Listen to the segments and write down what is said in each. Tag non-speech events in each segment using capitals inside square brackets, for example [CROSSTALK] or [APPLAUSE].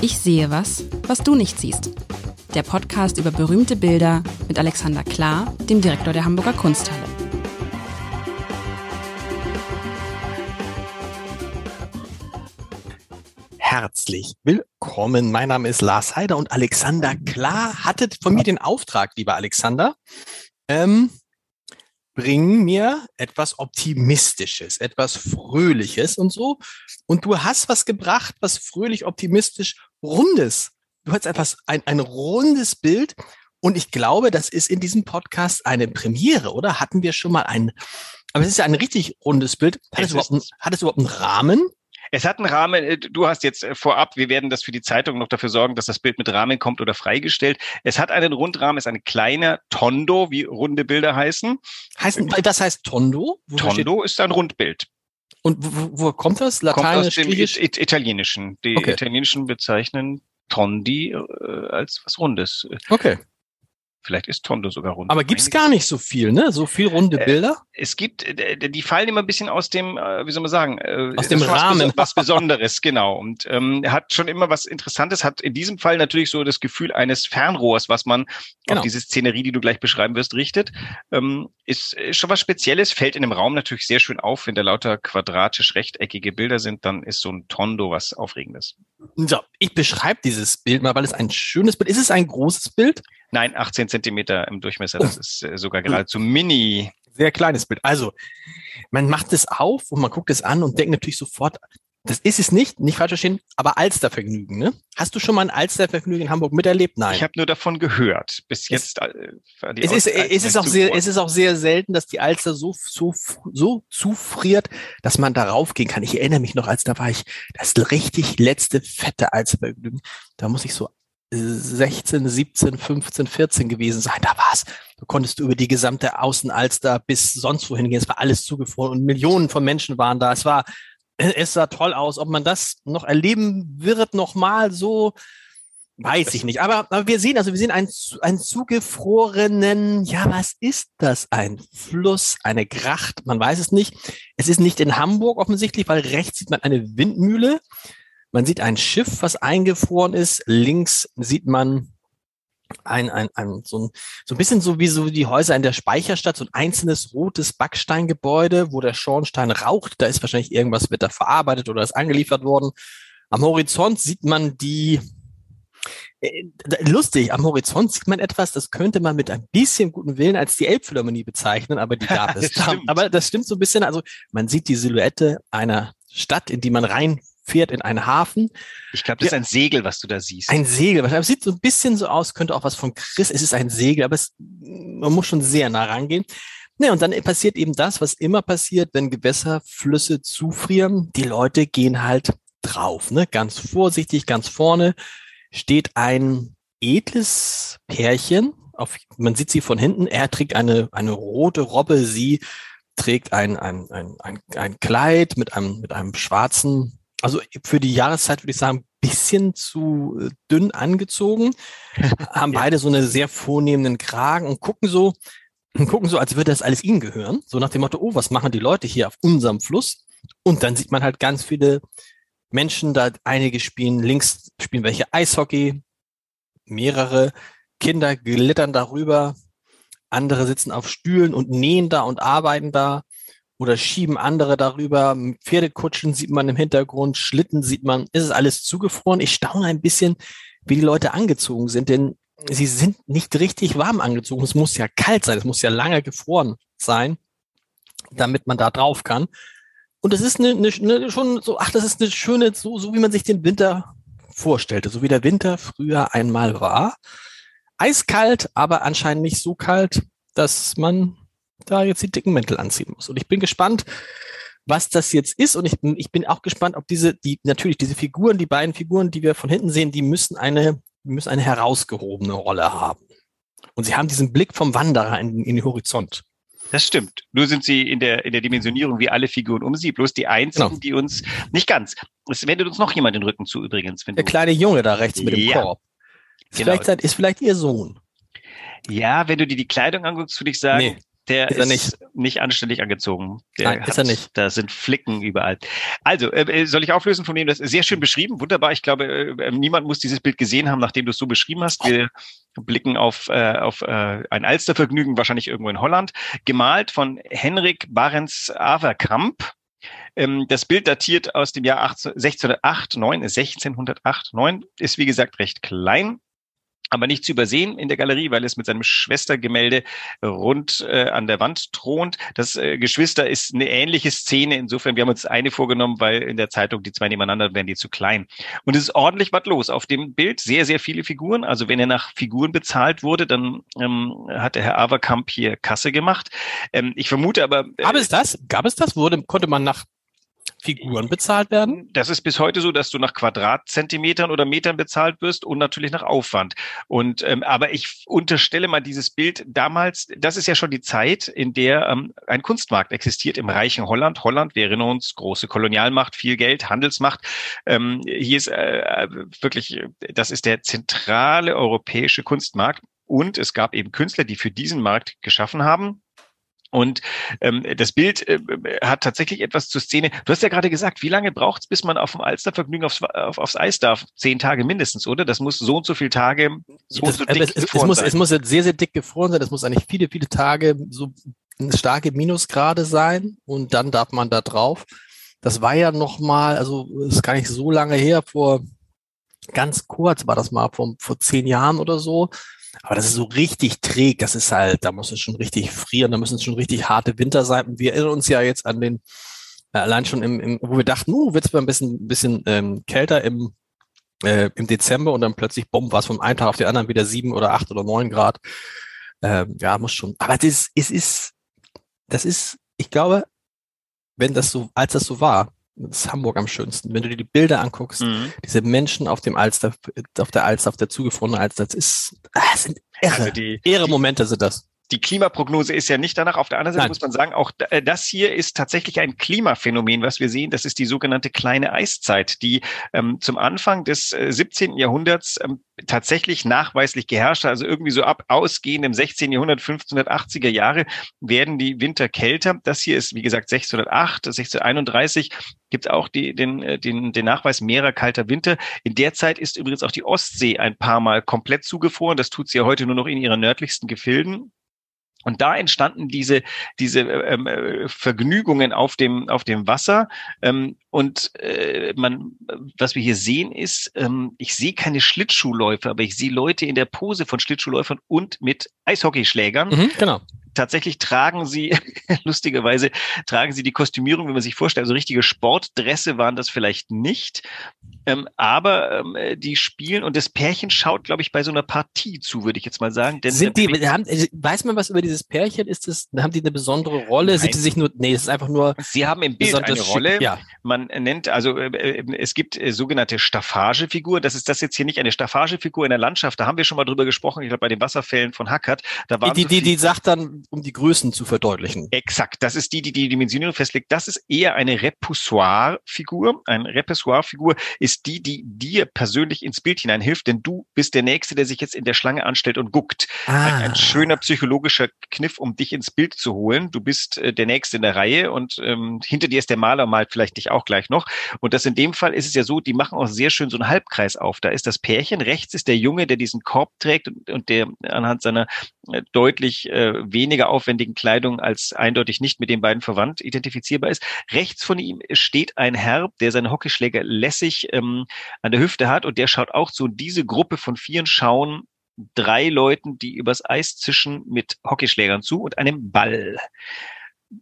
Ich sehe was, was du nicht siehst. Der Podcast über berühmte Bilder mit Alexander Klar, dem Direktor der Hamburger Kunsthalle. Herzlich willkommen. Mein Name ist Lars Heider und Alexander Klar hatte von mir den Auftrag, lieber Alexander, ähm, bring mir etwas Optimistisches, etwas Fröhliches und so. Und du hast was gebracht, was fröhlich, optimistisch, rundes. Du hast etwas, ein, ein rundes Bild. Und ich glaube, das ist in diesem Podcast eine Premiere, oder? Hatten wir schon mal ein, aber es ist ja ein richtig rundes Bild. Hat es, es überhaupt, einen, hat es überhaupt einen Rahmen? Es hat einen Rahmen, äh, du hast jetzt äh, vorab, wir werden das für die Zeitung noch dafür sorgen, dass das Bild mit Rahmen kommt oder freigestellt. Es hat einen Rundrahmen, es ist eine kleine Tondo, wie runde Bilder heißen. Heißen, was heißt Tondo? Wo Tondo ist ein Rundbild. Und wo, wo kommt das? Lateinisch, kommt aus dem It Italienischen. Die okay. Italienischen bezeichnen Tondi äh, als was Rundes. Okay. Vielleicht ist Tondo sogar rund. Aber gibt's gar nicht so viel, ne? So viel runde äh, Bilder? Äh, es gibt, äh, die fallen immer ein bisschen aus dem, äh, wie soll man sagen, äh, aus dem Rahmen. Was, was Besonderes, genau. Und ähm, hat schon immer was Interessantes, hat in diesem Fall natürlich so das Gefühl eines Fernrohrs, was man genau. auf diese Szenerie, die du gleich beschreiben wirst, richtet. Ähm, ist, ist schon was Spezielles, fällt in dem Raum natürlich sehr schön auf. Wenn da lauter quadratisch rechteckige Bilder sind, dann ist so ein Tondo was Aufregendes. So, ich beschreibe dieses Bild mal, weil es ein schönes Bild ist. Ist es ein großes Bild? Nein, 18 Zentimeter im Durchmesser. Das oh. ist äh, sogar geradezu mini. Sehr kleines Bild. Also, man macht es auf und man guckt es an und denkt natürlich sofort, das ist es nicht, nicht falsch verstehen, aber Alstervergnügen, ne? Hast du schon mal ein Alstervergnügen in Hamburg miterlebt? Nein. Ich habe nur davon gehört. Bis jetzt. Äh, es, ist, es, ist auch sehr, es ist auch sehr selten, dass die Alster so, so, so zufriert, dass man darauf gehen kann. Ich erinnere mich noch, als da war ich das richtig letzte fette Alstervergnügen. Da muss ich so 16, 17, 15, 14 gewesen sein. Da war's. Du konntest über die gesamte Außenalster bis sonst wohin gehen. Es war alles zugefroren und Millionen von Menschen waren da. Es war, [CLEARS THROAT] es sah toll aus. Ob man das noch erleben wird, nochmal so, weiß ich nicht. Aber, aber wir sehen, also wir sehen einen, einen zugefrorenen, ja, was ist das? Ein Fluss, eine Gracht, man weiß es nicht. Es ist nicht in Hamburg offensichtlich, weil rechts sieht man eine Windmühle. Man sieht ein Schiff, was eingefroren ist. Links sieht man ein, ein, ein, so, ein, so ein bisschen so wie so die Häuser in der Speicherstadt, so ein einzelnes rotes Backsteingebäude, wo der Schornstein raucht. Da ist wahrscheinlich irgendwas wird da verarbeitet oder ist angeliefert worden. Am Horizont sieht man die, äh, lustig, am Horizont sieht man etwas, das könnte man mit ein bisschen guten Willen als die Elbphilharmonie bezeichnen, aber die [LAUGHS] gab es. das aber das stimmt so ein bisschen. Also man sieht die Silhouette einer Stadt, in die man rein fährt in einen Hafen. Ich glaube, das ja, ist ein Segel, was du da siehst. Ein Segel. Es sieht so ein bisschen so aus, könnte auch was von Chris. Es ist ein Segel, aber es, man muss schon sehr nah rangehen. Ne, und dann passiert eben das, was immer passiert, wenn Gewässer, Flüsse zufrieren. Die Leute gehen halt drauf, ne? Ganz vorsichtig, ganz vorne steht ein edles Pärchen. Auf, man sieht sie von hinten. Er trägt eine, eine rote Robbe. Sie trägt ein, ein, ein, ein, ein Kleid mit einem, mit einem schwarzen also für die Jahreszeit würde ich sagen, bisschen zu äh, dünn angezogen, [LAUGHS] haben ja. beide so eine sehr vornehmenden Kragen und gucken so, gucken so, als würde das alles ihnen gehören. So nach dem Motto, oh, was machen die Leute hier auf unserem Fluss? Und dann sieht man halt ganz viele Menschen, da einige spielen, links spielen welche Eishockey, mehrere Kinder glittern darüber, andere sitzen auf Stühlen und nähen da und arbeiten da oder schieben andere darüber. Pferdekutschen sieht man im Hintergrund, Schlitten sieht man. Ist es alles zugefroren? Ich staune ein bisschen, wie die Leute angezogen sind, denn sie sind nicht richtig warm angezogen. Es muss ja kalt sein, es muss ja lange gefroren sein, damit man da drauf kann. Und das ist eine, eine, eine schon so, ach, das ist eine schöne, so, so wie man sich den Winter vorstellte, so wie der Winter früher einmal war. Eiskalt, aber anscheinend nicht so kalt, dass man da jetzt die dicken Mäntel anziehen muss. Und ich bin gespannt, was das jetzt ist. Und ich, ich bin auch gespannt, ob diese, die, natürlich diese Figuren, die beiden Figuren, die wir von hinten sehen, die müssen eine, müssen eine herausgehobene Rolle haben. Und sie haben diesen Blick vom Wanderer in, in den Horizont. Das stimmt. Nur sind sie in der, in der Dimensionierung wie alle Figuren um sie. Bloß die einzigen, genau. die uns, nicht ganz. Es wendet uns noch jemand den Rücken zu übrigens. der kleine Junge da rechts mit dem ja. Korb. Ist, genau. vielleicht, ist vielleicht ihr Sohn. Ja, wenn du dir die Kleidung anguckst, würde ich sagen, nee. Der ist, ist nicht. nicht. anständig angezogen. Der Nein, hat, ist er nicht. Da sind Flicken überall. Also, äh, äh, soll ich auflösen von wem das ist sehr schön beschrieben, wunderbar. Ich glaube, äh, äh, niemand muss dieses Bild gesehen haben, nachdem du es so beschrieben hast. Wir blicken auf, äh, auf äh, ein Alstervergnügen, wahrscheinlich irgendwo in Holland, gemalt von Henrik Barents Averkamp. Ähm, das Bild datiert aus dem Jahr 18, 1608, 9, 1608, 9, ist wie gesagt recht klein aber nicht zu übersehen in der Galerie, weil es mit seinem Schwestergemälde rund äh, an der Wand thront. Das äh, Geschwister ist eine ähnliche Szene. Insofern, wir haben uns eine vorgenommen, weil in der Zeitung die zwei nebeneinander wären die zu klein. Und es ist ordentlich was los. Auf dem Bild sehr, sehr viele Figuren. Also wenn er nach Figuren bezahlt wurde, dann ähm, hat der Herr Averkamp hier Kasse gemacht. Ähm, ich vermute aber. Äh, Gab es das? Gab es das? Wurde, konnte man nach Figuren bezahlt werden? Das ist bis heute so, dass du nach Quadratzentimetern oder Metern bezahlt wirst und natürlich nach Aufwand. Und ähm, aber ich unterstelle mal dieses Bild damals, das ist ja schon die Zeit, in der ähm, ein Kunstmarkt existiert im reichen Holland. Holland, wir erinnern uns, große Kolonialmacht, viel Geld, Handelsmacht. Ähm, hier ist äh, wirklich, das ist der zentrale europäische Kunstmarkt. Und es gab eben Künstler, die für diesen Markt geschaffen haben. Und ähm, das Bild äh, hat tatsächlich etwas zur Szene. Du hast ja gerade gesagt, wie lange braucht es, bis man auf dem Alstervergnügen aufs, auf, aufs Eis darf? Zehn Tage mindestens, oder? Das muss so und so viele Tage so das, und so dick es, es, muss, sein. Es muss jetzt sehr, sehr dick gefroren sein. Das muss eigentlich viele, viele Tage so starke Minusgrade sein und dann darf man da drauf. Das war ja noch mal, also ist gar nicht so lange her, vor ganz kurz war das mal, vor, vor zehn Jahren oder so aber das ist so richtig träg. Das ist halt, da muss es schon richtig frieren, da müssen es schon richtig harte Winter sein. Und wir erinnern uns ja jetzt an den, äh, allein schon im, im wo wir dachten, uh, wird es ein bisschen, bisschen ähm, kälter im, äh, im Dezember und dann plötzlich, bumm, war es von einem Tag auf den anderen wieder sieben oder acht oder neun Grad. Ähm, ja, muss schon. Aber das, es ist, das ist, ich glaube, wenn das so, als das so war, ist Hamburg am schönsten. Wenn du dir die Bilder anguckst, mhm. diese Menschen auf dem Alster, auf der Alster, auf der zugefrorenen Alster, das ist, das ah, sind irre, also die, irre Momente sind das die Klimaprognose ist ja nicht danach. Auf der anderen Seite Nein. muss man sagen, auch äh, das hier ist tatsächlich ein Klimaphänomen, was wir sehen. Das ist die sogenannte kleine Eiszeit, die ähm, zum Anfang des äh, 17. Jahrhunderts ähm, tatsächlich nachweislich geherrscht hat. Also irgendwie so ab ausgehend im 16. Jahrhundert, 1580er Jahre werden die Winter kälter. Das hier ist, wie gesagt, 1608, 1631 gibt auch die, den, äh, den, den Nachweis mehrerer kalter Winter. In der Zeit ist übrigens auch die Ostsee ein paar Mal komplett zugefroren. Das tut sie ja heute nur noch in ihren nördlichsten Gefilden. Und da entstanden diese, diese ähm, äh, Vergnügungen auf dem, auf dem Wasser. Ähm, und äh, man, was wir hier sehen, ist, ähm, ich sehe keine Schlittschuhläufer, aber ich sehe Leute in der Pose von Schlittschuhläufern und mit Eishockeyschlägern. Mhm, genau tatsächlich tragen sie, [LAUGHS] lustigerweise, tragen sie die Kostümierung, wie man sich vorstellt. Also richtige Sportdresse waren das vielleicht nicht. Ähm, aber ähm, die spielen und das Pärchen schaut, glaube ich, bei so einer Partie zu, würde ich jetzt mal sagen. Denn Sind die, haben, weiß man was über dieses Pärchen? Ist das, haben die eine besondere Rolle? Nein. Sind die sich nur, nee, es ist einfach nur. Sie haben im Bild eine Rolle. Ja. Man nennt, also äh, äh, es gibt äh, sogenannte Staffagefigur. Das ist das jetzt hier nicht eine Staffagefigur in der Landschaft. Da haben wir schon mal drüber gesprochen. Ich glaube, bei den Wasserfällen von Hackert. Da waren die, so die, die sagt dann, um die Größen zu verdeutlichen. Exakt. Das ist die, die die Dimensionierung festlegt. Das ist eher eine Repoussoir-Figur. Eine Repoussoir-Figur ist die, die dir persönlich ins Bild hineinhilft, denn du bist der Nächste, der sich jetzt in der Schlange anstellt und guckt. Ah. Ein, ein, schöner psychologischer Kniff, um dich ins Bild zu holen. Du bist äh, der Nächste in der Reihe und ähm, hinter dir ist der Maler, malt vielleicht dich auch gleich noch. Und das in dem Fall ist es ja so, die machen auch sehr schön so einen Halbkreis auf. Da ist das Pärchen, rechts ist der Junge, der diesen Korb trägt und, und der anhand seiner äh, deutlich äh, weniger aufwendigen Kleidung als eindeutig nicht mit den beiden verwandt identifizierbar ist. Rechts von ihm steht ein Herr, der seine Hockeyschläger lässig ähm, an der Hüfte hat und der schaut auch zu. Diese Gruppe von vieren schauen drei Leuten, die übers Eis zischen mit Hockeyschlägern zu und einem Ball.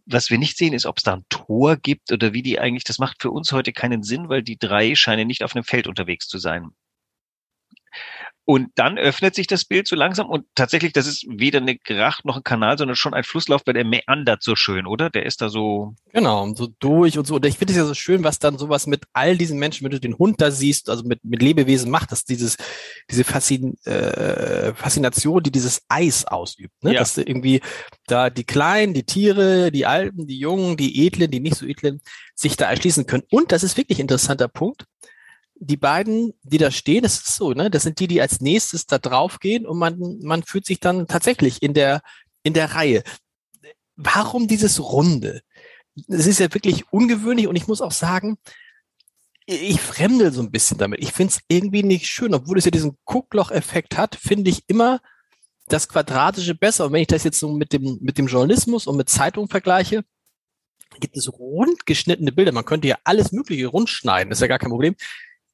Was wir nicht sehen, ist, ob es da ein Tor gibt oder wie die eigentlich, das macht für uns heute keinen Sinn, weil die drei scheinen nicht auf einem Feld unterwegs zu sein. Und dann öffnet sich das Bild so langsam und tatsächlich, das ist weder eine Gracht noch ein Kanal, sondern schon ein Flusslauf, weil der meandert so schön, oder? Der ist da so. Genau, so durch und so. Und ich finde es ja so schön, was dann sowas mit all diesen Menschen, wenn du den Hund da siehst, also mit, mit Lebewesen macht, dass dieses, diese Faszin, äh, Faszination, die dieses Eis ausübt, ne? Ja. Dass irgendwie da die Kleinen, die Tiere, die Alten, die Jungen, die Edlen, die nicht so Edlen, sich da erschließen können. Und das ist wirklich ein interessanter Punkt die beiden, die da stehen, das ist so, ne? Das sind die, die als nächstes da drauf gehen und man, man fühlt sich dann tatsächlich in der, in der Reihe. warum dieses Runde? Es ist ja wirklich ungewöhnlich und ich muss auch sagen, ich fremdel so ein bisschen damit. Ich finde es irgendwie nicht schön, obwohl es ja diesen Guckloch-Effekt hat, finde ich immer das Quadratische besser. Und wenn ich das jetzt so mit dem, mit dem Journalismus und mit Zeitungen vergleiche, gibt es rund geschnittene Bilder. Man könnte ja alles Mögliche rund schneiden, ist ja gar kein Problem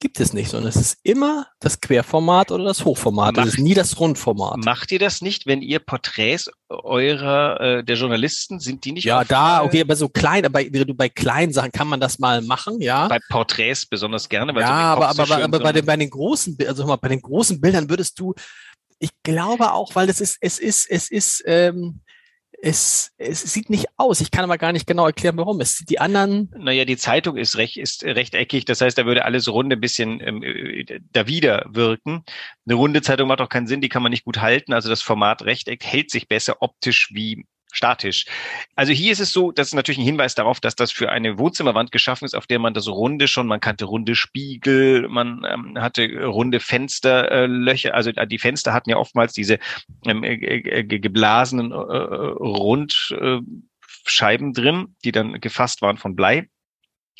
gibt es nicht, sondern es ist immer das Querformat oder das Hochformat. Macht, es ist nie das Rundformat. Macht ihr das nicht, wenn ihr Porträts eurer äh, der Journalisten sind die nicht? Ja, da okay, aber so klein, aber bei, bei kleinen Sachen kann man das mal machen, ja. Bei Porträts besonders gerne. Weil ja, so aber aber, so aber, aber bei den bei den großen, also mal bei den großen Bildern würdest du, ich glaube auch, weil es ist es ist es ist ähm, es, es sieht nicht aus. Ich kann aber gar nicht genau erklären, warum. Es die anderen. Naja, die Zeitung ist recht, ist rechteckig. Das heißt, da würde alles runde ein bisschen ähm, äh, dawider wirken. Eine runde Zeitung macht auch keinen Sinn. Die kann man nicht gut halten. Also das Format Rechteck hält sich besser optisch wie statisch. Also hier ist es so, das ist natürlich ein Hinweis darauf, dass das für eine Wohnzimmerwand geschaffen ist, auf der man das runde schon, man kannte runde Spiegel, man ähm, hatte runde Fensterlöcher, äh, also äh, die Fenster hatten ja oftmals diese ähm, äh, äh, geblasenen äh, Rundscheiben drin, die dann gefasst waren von Blei.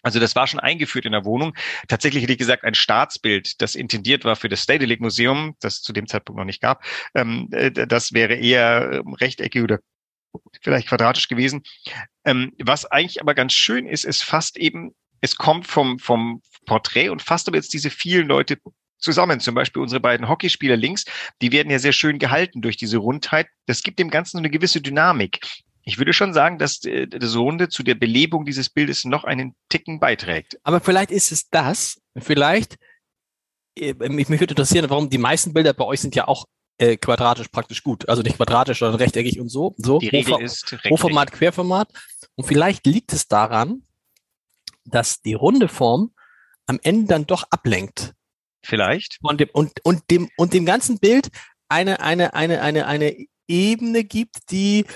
Also das war schon eingeführt in der Wohnung. Tatsächlich hätte ich gesagt, ein Staatsbild, das intendiert war für das Stedelijk Museum, das zu dem Zeitpunkt noch nicht gab. Ähm, das wäre eher ähm, rechteckig oder vielleicht quadratisch gewesen. Ähm, was eigentlich aber ganz schön ist, ist fast eben, es kommt vom, vom Porträt und fasst aber jetzt diese vielen Leute zusammen. Zum Beispiel unsere beiden Hockeyspieler links, die werden ja sehr schön gehalten durch diese Rundheit. Das gibt dem Ganzen eine gewisse Dynamik. Ich würde schon sagen, dass äh, das Runde zu der Belebung dieses Bildes noch einen Ticken beiträgt. Aber vielleicht ist es das, vielleicht, äh, mich würde interessieren, warum die meisten Bilder bei euch sind ja auch äh, quadratisch praktisch gut. Also nicht quadratisch, sondern rechteckig und so. so. Die Regel Hochform ist Hochformat, Querformat. Und vielleicht liegt es daran, dass die runde Form am Ende dann doch ablenkt. Vielleicht. Und dem, und, und dem, und dem ganzen Bild eine, eine, eine, eine, eine Ebene gibt, die,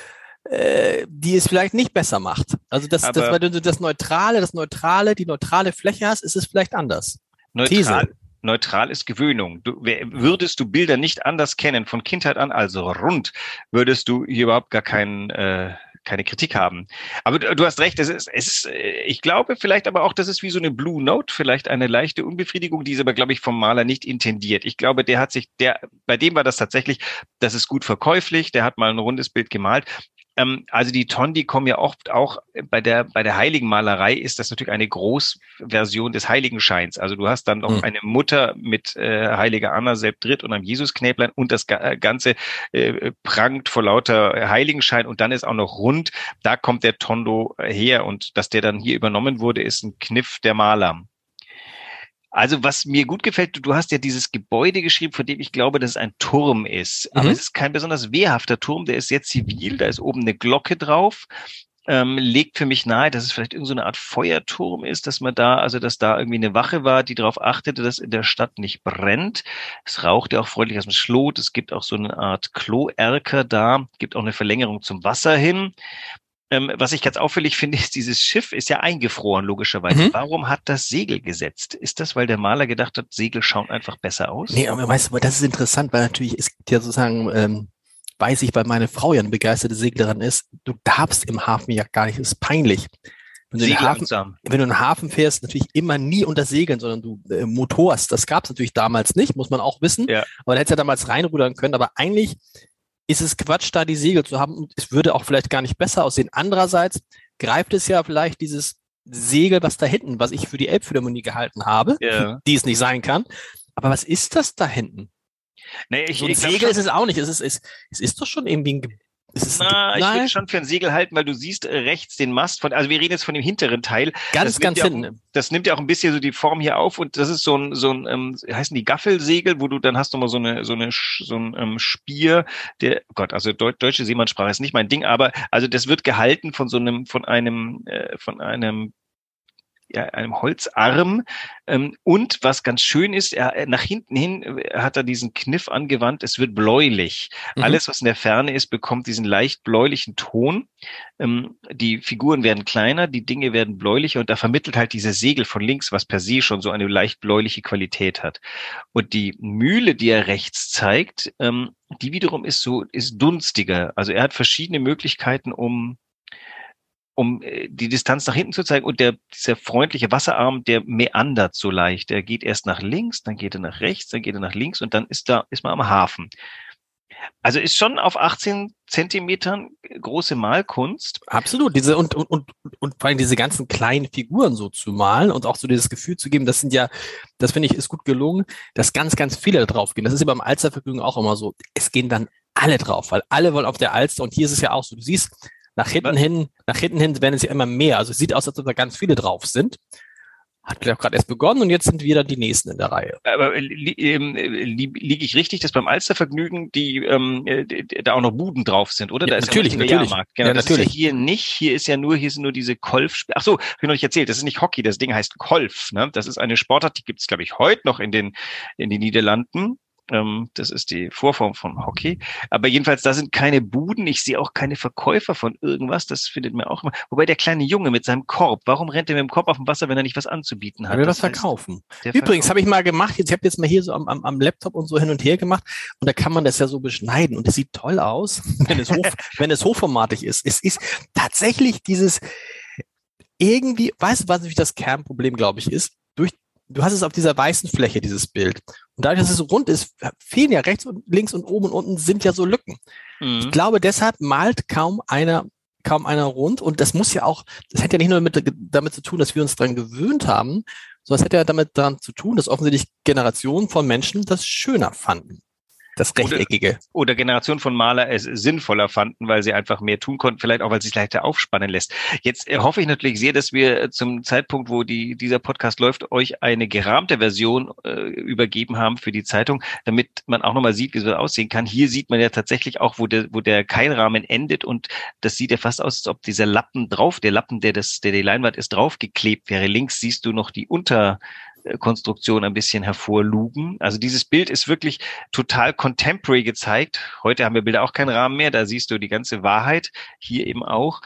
äh, die es vielleicht nicht besser macht. Also das, das, weil du das Neutrale, das Neutrale, die neutrale Fläche hast, ist es vielleicht anders. Neutral, These neutral ist Gewöhnung. Du, würdest du Bilder nicht anders kennen, von Kindheit an, also rund, würdest du hier überhaupt gar keinen, äh, keine Kritik haben. Aber du, du hast recht, es ist, es ist, äh, ich glaube vielleicht aber auch, das ist wie so eine Blue Note, vielleicht eine leichte Unbefriedigung, die ist aber, glaube ich, vom Maler nicht intendiert. Ich glaube, der hat sich, der, bei dem war das tatsächlich, das ist gut verkäuflich, der hat mal ein rundes Bild gemalt, ähm, also die Tondi kommen ja oft auch bei der, bei der Heiligenmalerei ist das natürlich eine Großversion des Heiligenscheins. Also du hast dann noch mhm. eine Mutter mit äh, Heiliger Anna selbst dritt und einem Jesusknäblein und das äh, Ganze äh, prangt vor lauter Heiligenschein und dann ist auch noch rund. Da kommt der Tondo her und dass der dann hier übernommen wurde, ist ein Kniff der Maler. Also was mir gut gefällt, du hast ja dieses Gebäude geschrieben, von dem ich glaube, dass es ein Turm ist. Aber mhm. es ist kein besonders wehrhafter Turm, der ist sehr zivil, da ist oben eine Glocke drauf. Ähm, legt für mich nahe, dass es vielleicht irgendeine so Art Feuerturm ist, dass man da, also dass da irgendwie eine Wache war, die darauf achtete, dass in der Stadt nicht brennt. Es raucht ja auch freundlich aus dem Schlot. Es gibt auch so eine Art Kloerker da, gibt auch eine Verlängerung zum Wasser hin. Ähm, was ich ganz auffällig finde, ist, dieses Schiff ist ja eingefroren, logischerweise. Mhm. Warum hat das Segel gesetzt? Ist das, weil der Maler gedacht hat, Segel schauen einfach besser aus? Nee, aber weißt du, das ist interessant, weil natürlich, gibt ja sozusagen, ähm, weiß ich, weil meine Frau ja eine begeisterte Seglerin ist, du darfst im Hafen ja gar nicht, das ist peinlich. Wenn du, Hafen, wenn du in den Hafen fährst, natürlich immer nie unter Segeln, sondern du äh, motorst. Das gab es natürlich damals nicht, muss man auch wissen. Ja. Aber da hättest du ja damals reinrudern können. Aber eigentlich ist es Quatsch, da die Segel zu haben. Und es würde auch vielleicht gar nicht besser aussehen. Andererseits greift es ja vielleicht dieses Segel, was da hinten, was ich für die Elbphilharmonie gehalten habe, ja. [LAUGHS] die es nicht sein kann. Aber was ist das da hinten? Nee, ich, so ein ich Segel ist es auch nicht. Es ist, es, es ist doch schon irgendwie ein na, ich würde schon für ein Segel halten, weil du siehst äh, rechts den Mast von, also wir reden jetzt von dem hinteren Teil. Ganz, das ganz hinten. Ja das nimmt ja auch ein bisschen so die Form hier auf und das ist so ein, so ein, ähm, heißen die Gaffelsegel, wo du dann hast du mal so eine, so eine, so ein ähm, Spier, der, oh Gott, also Deu deutsche Seemannssprache ist nicht mein Ding, aber also das wird gehalten von so einem, von einem, äh, von einem einem Holzarm. Ähm, und was ganz schön ist, er, nach hinten hin äh, hat er diesen Kniff angewandt, es wird bläulich. Mhm. Alles, was in der Ferne ist, bekommt diesen leicht bläulichen Ton. Ähm, die Figuren werden kleiner, die Dinge werden bläulicher und da vermittelt halt diese Segel von links, was per se schon so eine leicht bläuliche Qualität hat. Und die Mühle, die er rechts zeigt, ähm, die wiederum ist so, ist dunstiger. Also er hat verschiedene Möglichkeiten, um um äh, die Distanz nach hinten zu zeigen. Und der, dieser freundliche Wasserarm, der meandert so leicht. Der geht erst nach links, dann geht er nach rechts, dann geht er nach links und dann ist da, ist man am Hafen. Also ist schon auf 18 Zentimetern große Malkunst. Absolut. Diese und, und, und, und vor allem diese ganzen kleinen Figuren so zu malen und auch so dieses Gefühl zu geben, das sind ja, das finde ich, ist gut gelungen, dass ganz, ganz viele drauf gehen. Das ist ja beim Alstervergnügen auch immer so. Es gehen dann alle drauf, weil alle wollen auf der Alster und hier ist es ja auch so. Du siehst, nach hinten hin, nach hinten hin werden es ja immer mehr. Also es sieht aus, als ob da ganz viele drauf sind. Hat vielleicht gerade erst begonnen und jetzt sind wieder die nächsten in der Reihe. Aber äh, li, li, liege ich richtig, dass beim Alstervergnügen die, ähm, die, da auch noch Buden drauf sind, oder? Ja, da natürlich, ja natürlich. Genau, ja, das natürlich. ist ja hier nicht. Hier ist ja nur, hier sind nur diese Golf. Ach so, hab ich noch nicht erzählt. Das ist nicht Hockey. Das Ding heißt Golf. Ne? Das ist eine Sportart, die gibt es, glaube ich, heute noch in den in den Niederlanden. Ähm, das ist die Vorform von Hockey. Aber jedenfalls, da sind keine Buden. Ich sehe auch keine Verkäufer von irgendwas. Das findet mir auch immer. Wobei der kleine Junge mit seinem Korb, warum rennt er mit dem Korb auf dem Wasser, wenn er nicht was anzubieten hat? Er will Das was heißt, verkaufen. Übrigens habe ich mal gemacht, jetzt, ich habe jetzt mal hier so am, am, am Laptop und so hin und her gemacht und da kann man das ja so beschneiden und es sieht toll aus, [LAUGHS] wenn es, hoch, [LAUGHS] wenn es hochformatig ist. Es ist tatsächlich dieses irgendwie, weißt du, was natürlich das Kernproblem, glaube ich, ist? Du hast es auf dieser weißen Fläche, dieses Bild. Und dadurch, dass es so rund ist, fehlen ja rechts und links und oben und unten sind ja so Lücken. Ich Mhm. glaube, deshalb malt kaum einer kaum einer rund und das muss ja auch, das hat ja nicht nur damit, damit zu tun, dass wir uns dran gewöhnt haben, sondern es hat ja damit daran zu tun, dass offensichtlich Generationen von Menschen das schöner fanden. Das Oder- Rechteckige. oder Generation von Maler es sinnvoller fanden, weil sie einfach mehr tun konnten, vielleicht auch, weil es sich leichter aufspannen lässt. Jetzt äh, hoffe ich natürlich sehr, dass wir zum Zeitpunkt, wo die, dieser Podcast läuft, euch eine gerahmte Version äh, übergeben haben für die Zeitung, damit man auch nochmal sieht, wie so aussehen kann. Hier sieht man ja tatsächlich auch, wo der, wo der Keilrahmen endet und das sieht ja fast aus, als ob dieser Lappen drauf, der Lappen, der das, der die Leinwand ist, draufgeklebt wäre. Links siehst du noch die Unter, Konstruktion ein bisschen hervorlugen. Also dieses Bild ist wirklich total contemporary gezeigt. Heute haben wir Bilder auch keinen Rahmen mehr, da siehst du die ganze Wahrheit, hier eben auch.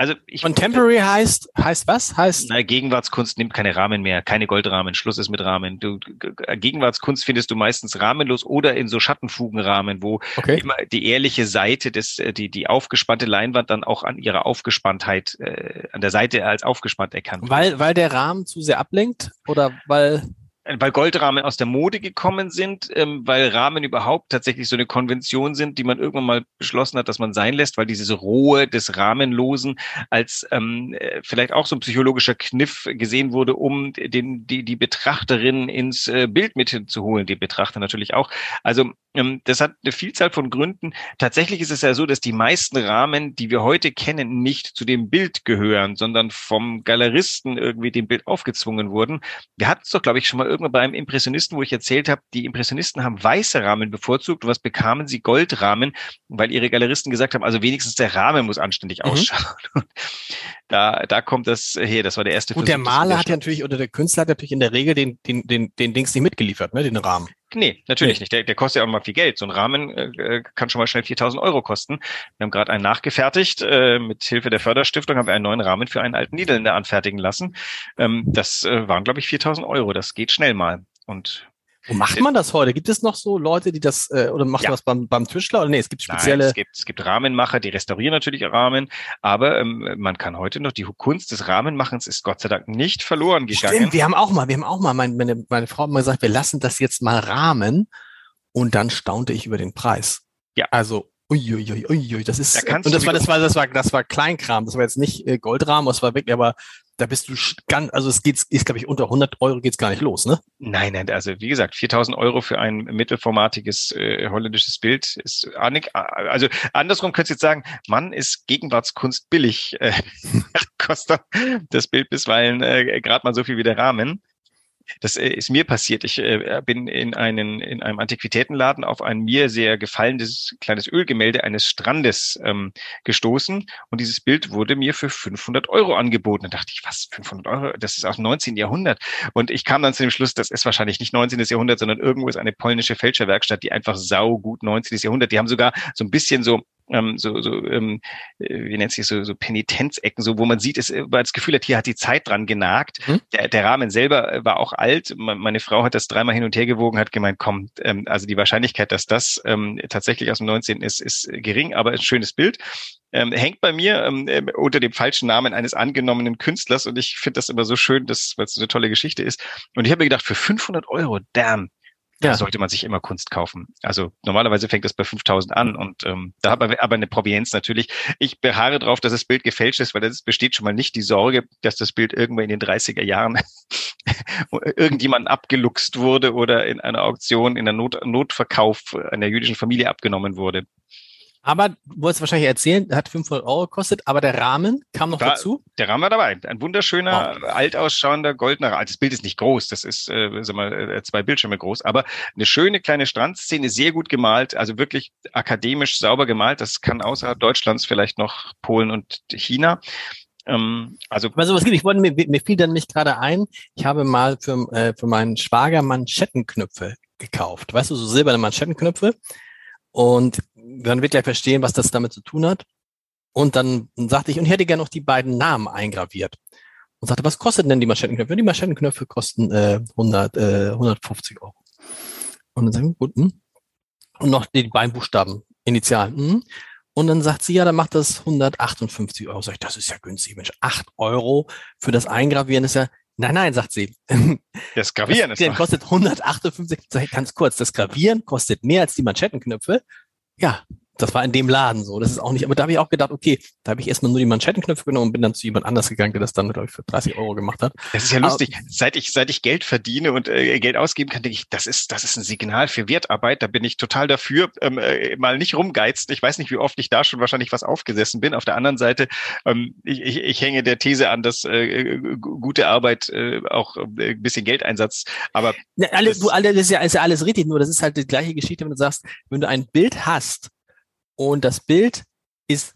Also ich Contemporary heißt, heißt was? Heißt, na, Gegenwartskunst nimmt keine Rahmen mehr, keine Goldrahmen, Schluss ist mit Rahmen. Du, Gegenwartskunst findest du meistens rahmenlos oder in so Schattenfugenrahmen, wo okay. immer die ehrliche Seite des, äh, die, die aufgespannte Leinwand dann auch an ihrer Aufgespanntheit, äh, an der Seite als aufgespannt erkannt wird. Weil, weil der Rahmen zu sehr ablenkt oder weil, weil Goldrahmen aus der Mode gekommen sind, ähm, weil Rahmen überhaupt tatsächlich so eine Konvention sind, die man irgendwann mal beschlossen hat, dass man sein lässt, weil diese Rohe des Rahmenlosen als ähm, äh, vielleicht auch so ein psychologischer Kniff gesehen wurde, um den, die, die Betrachterin ins äh, Bild mit hinzuholen, die Betrachter natürlich auch. Also ähm, das hat eine Vielzahl von Gründen. Tatsächlich ist es ja so, dass die meisten Rahmen, die wir heute kennen, nicht zu dem Bild gehören, sondern vom Galeristen irgendwie dem Bild aufgezwungen wurden. Wir hatten es doch, glaube ich, schon mal irgendwann beim Impressionisten, wo ich erzählt habe, die Impressionisten haben weiße Rahmen bevorzugt. Und was bekamen sie? Goldrahmen, weil ihre Galeristen gesagt haben, also wenigstens der Rahmen muss anständig Mhm. ausschauen. Und da, da kommt das her. Das war der erste gut, der Versuch des Maler hat ja natürlich, oder der Künstler hat natürlich in der Regel den, den, den, den Dings nicht mitgeliefert, ne, den Rahmen. Nee, natürlich Nee. nicht. Der, der kostet ja auch mal viel Geld. So ein Rahmen äh, äh, kann schon mal schnell 4000 Euro kosten. Wir haben gerade einen nachgefertigt. Äh, mit Hilfe der Förderstiftung haben wir einen neuen Rahmen für einen alten Niederländer anfertigen lassen. Ähm, das äh, waren, glaube ich, 4000 Euro. Das geht schnell mal. Und Wo macht man das heute? Gibt es noch so Leute, die das, äh, oder macht Ja. man das beim, beim Tischler? Oder nee, es gibt Nein, spezielle. es gibt, es gibt Rahmenmacher, die restaurieren natürlich Rahmen, aber ähm, man kann heute noch, die Kunst des Rahmenmachens ist Gott sei Dank nicht verloren gegangen. Stimmt, wir haben auch mal, wir haben auch mal, meine, meine, meine Frau hat mal gesagt, wir lassen das jetzt mal rahmen und dann staunte ich über den Preis. Ja. Also, uiuiui, uiui, das ist, Da und das war, das war, das war, das war Kleinkram, das war jetzt nicht äh, Goldrahmen, das war wirklich, aber da bist du ganz, also es geht, ist glaube ich unter 100 Euro geht's gar nicht los, ne? Nein, nein, also wie gesagt, 4000 Euro für ein mittelformatiges äh, holländisches Bild ist Annik, also andersrum könntest du jetzt sagen, Mann, ist Gegenwartskunst billig, äh, [LAUGHS] kostet das Bild bisweilen äh, gerade mal so viel wie der Rahmen. Das äh, ist mir passiert. Ich äh, bin in einen in einem Antiquitätenladen auf ein mir sehr gefallendes kleines Ölgemälde eines Strandes ähm, gestoßen und dieses Bild wurde mir für 500 Euro angeboten. Da dachte ich, was 500 Euro? Das ist aus dem 19. Jahrhundert. Und ich kam dann zu dem Schluss, das ist wahrscheinlich nicht 19. Jahrhundert, sondern irgendwo ist eine polnische Fälscherwerkstatt, die einfach sau gut 19. Jahrhundert. Die haben sogar so ein bisschen so ähm, so, so ähm, äh, wie nennt sich so, so Penitenzecken, so wo man sieht, es, äh, man das Gefühl hat, hier hat die Zeit dran genagt. Mhm. Der, der Rahmen selber äh, war auch alt. Me- Meine Frau hat das dreimal hin und her gewogen, hat gemeint, komm, ähm, also die Wahrscheinlichkeit, dass das ähm, tatsächlich aus dem 19. ist, ist gering, aber ein schönes Bild. Ähm, hängt bei mir ähm, äh, unter dem falschen Namen eines angenommenen Künstlers und ich finde das immer so schön, weil es so eine tolle Geschichte ist. Und ich habe mir gedacht, für 500 Euro, damn, ja. da sollte man sich immer Kunst kaufen. Also normalerweise fängt das bei 5000 an und ähm, da hat man aber eine Provienz natürlich. Ich beharre darauf, dass das Bild gefälscht ist, weil es besteht schon mal nicht die Sorge, dass das Bild irgendwann in den 30er Jahren [LAUGHS] irgendjemand abgeluchst wurde oder in einer Auktion in der Not Notverkauf einer jüdischen Familie abgenommen wurde. Aber du wolltest wahrscheinlich erzählen, hat 500 Euro gekostet, aber der Rahmen kam noch war, dazu? Der Rahmen war dabei. Ein wunderschöner, oh. alt ausschauender, goldener Rahmen. Das Bild ist nicht groß, das ist äh, sag mal, äh, zwei Bildschirme groß, aber eine schöne kleine Strandszene, sehr gut gemalt, also wirklich akademisch sauber gemalt. Das kann außerhalb Deutschlands vielleicht noch Polen und China. Ähm, also Aber sowas gibt. Ich wollte mir, mir fiel dann mich gerade ein, ich habe mal für, äh, für meinen Schwager Manschettenknöpfe gekauft. Weißt du, so silberne Manschettenknöpfe. Und dann wird ja verstehen, was das damit zu tun hat. Und dann sagte ich, und ich hätte gerne noch die beiden Namen eingraviert. Und sagte, was kostet denn die Manschettenknöpfe? Die Manschettenknöpfe kosten äh, 100, äh, 150 Euro. Und dann sagen wir, gut, hm. und noch die beiden Buchstaben, Initialen. Hm. Und dann sagt sie, ja, dann macht das 158 Euro. Sag ich, das ist ja günstig, Mensch. 8 Euro für das Eingravieren ist ja, nein, nein, sagt sie. [LAUGHS] Das Gravieren das, ist kostet 158, sag ich ganz kurz, das Gravieren kostet mehr als die Manschettenknöpfe. Ja, das war in dem Laden so. Das ist auch nicht, aber da habe ich auch gedacht, okay, da habe ich erstmal nur die Manschettenknöpfe genommen und bin dann zu jemand anders gegangen, der das dann, glaube ich, für 30 Euro gemacht hat. Das ist ja lustig. Aber, seit ich, seit ich Geld verdiene und äh, Geld ausgeben kann, denke ich, das ist, das ist ein Signal für Wertarbeit. Da bin ich total dafür, ähm, äh, mal nicht rumgeizt. Ich weiß nicht, wie oft ich da schon wahrscheinlich was aufgesessen bin. Auf der anderen Seite, ähm, ich, ich, ich hänge der These an, dass äh, gute Arbeit äh, auch äh, ein bisschen Geldeinsatz, aber. Ja, alle, du, alle, das ist ja, ist ja alles richtig, nur das ist halt die gleiche Geschichte, wenn du sagst, wenn du ein Bild hast, und das Bild ist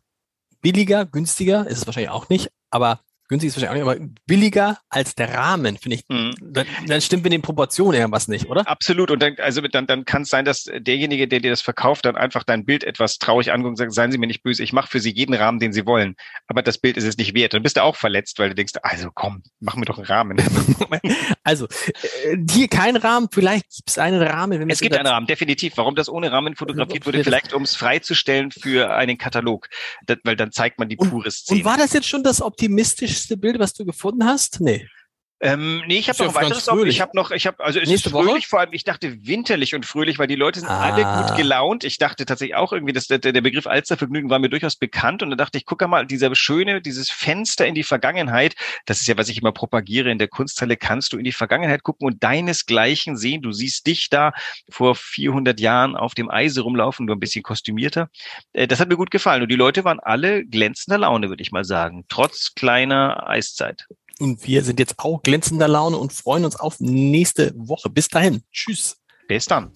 billiger, günstiger, ist es wahrscheinlich auch nicht, aber günstig ist wahrscheinlich auch nicht, aber billiger als der Rahmen, finde ich. Mhm. Dann, dann, stimmt mit den Proportionen irgendwas nicht, oder? Absolut. Und dann, also dann, dann kann es sein, dass derjenige, der dir das verkauft, dann einfach dein Bild etwas traurig anguckt und sagt, seien Sie mir nicht böse, ich mache für Sie jeden Rahmen, den Sie wollen. Aber das Bild ist es nicht wert. Dann bist du auch verletzt, weil du denkst, also komm, mach mir doch einen Rahmen. [LAUGHS] also, äh, hier kein Rahmen, vielleicht gibt es einen Rahmen. Wenn es gibt einen Rahmen, definitiv. Warum das ohne Rahmen fotografiert wurde, vielleicht um es freizustellen für einen Katalog. Das, weil dann zeigt man die pure Szene. Und war das jetzt schon das optimistischste Bild, was du gefunden hast? Nee. Ähm, nee, ich habe noch weiteres auf. Ich habe noch, ich habe, also es Nächste ist fröhlich, Woche? vor allem, ich dachte winterlich und fröhlich, weil die Leute sind ah. alle gut gelaunt. Ich dachte tatsächlich auch irgendwie, dass der, der Begriff Alstervergnügen war mir durchaus bekannt und da dachte ich, guck mal, dieser schöne, dieses Fenster in die Vergangenheit, das ist ja, was ich immer propagiere, in der Kunsthalle kannst du in die Vergangenheit gucken und deinesgleichen sehen. Du siehst dich da vor 400 Jahren auf dem Eise rumlaufen, nur ein bisschen kostümierter. Äh, das hat mir gut gefallen und die Leute waren alle glänzender Laune, würde ich mal sagen, trotz kleiner Eiszeit. Und wir sind jetzt auch glänzender Laune und freuen uns auf nächste Woche. Bis dahin. Tschüss. Bis dann.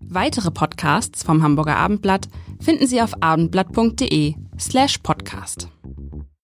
Weitere Podcasts vom Hamburger Abendblatt finden Sie auf abendblatt.de slash podcast.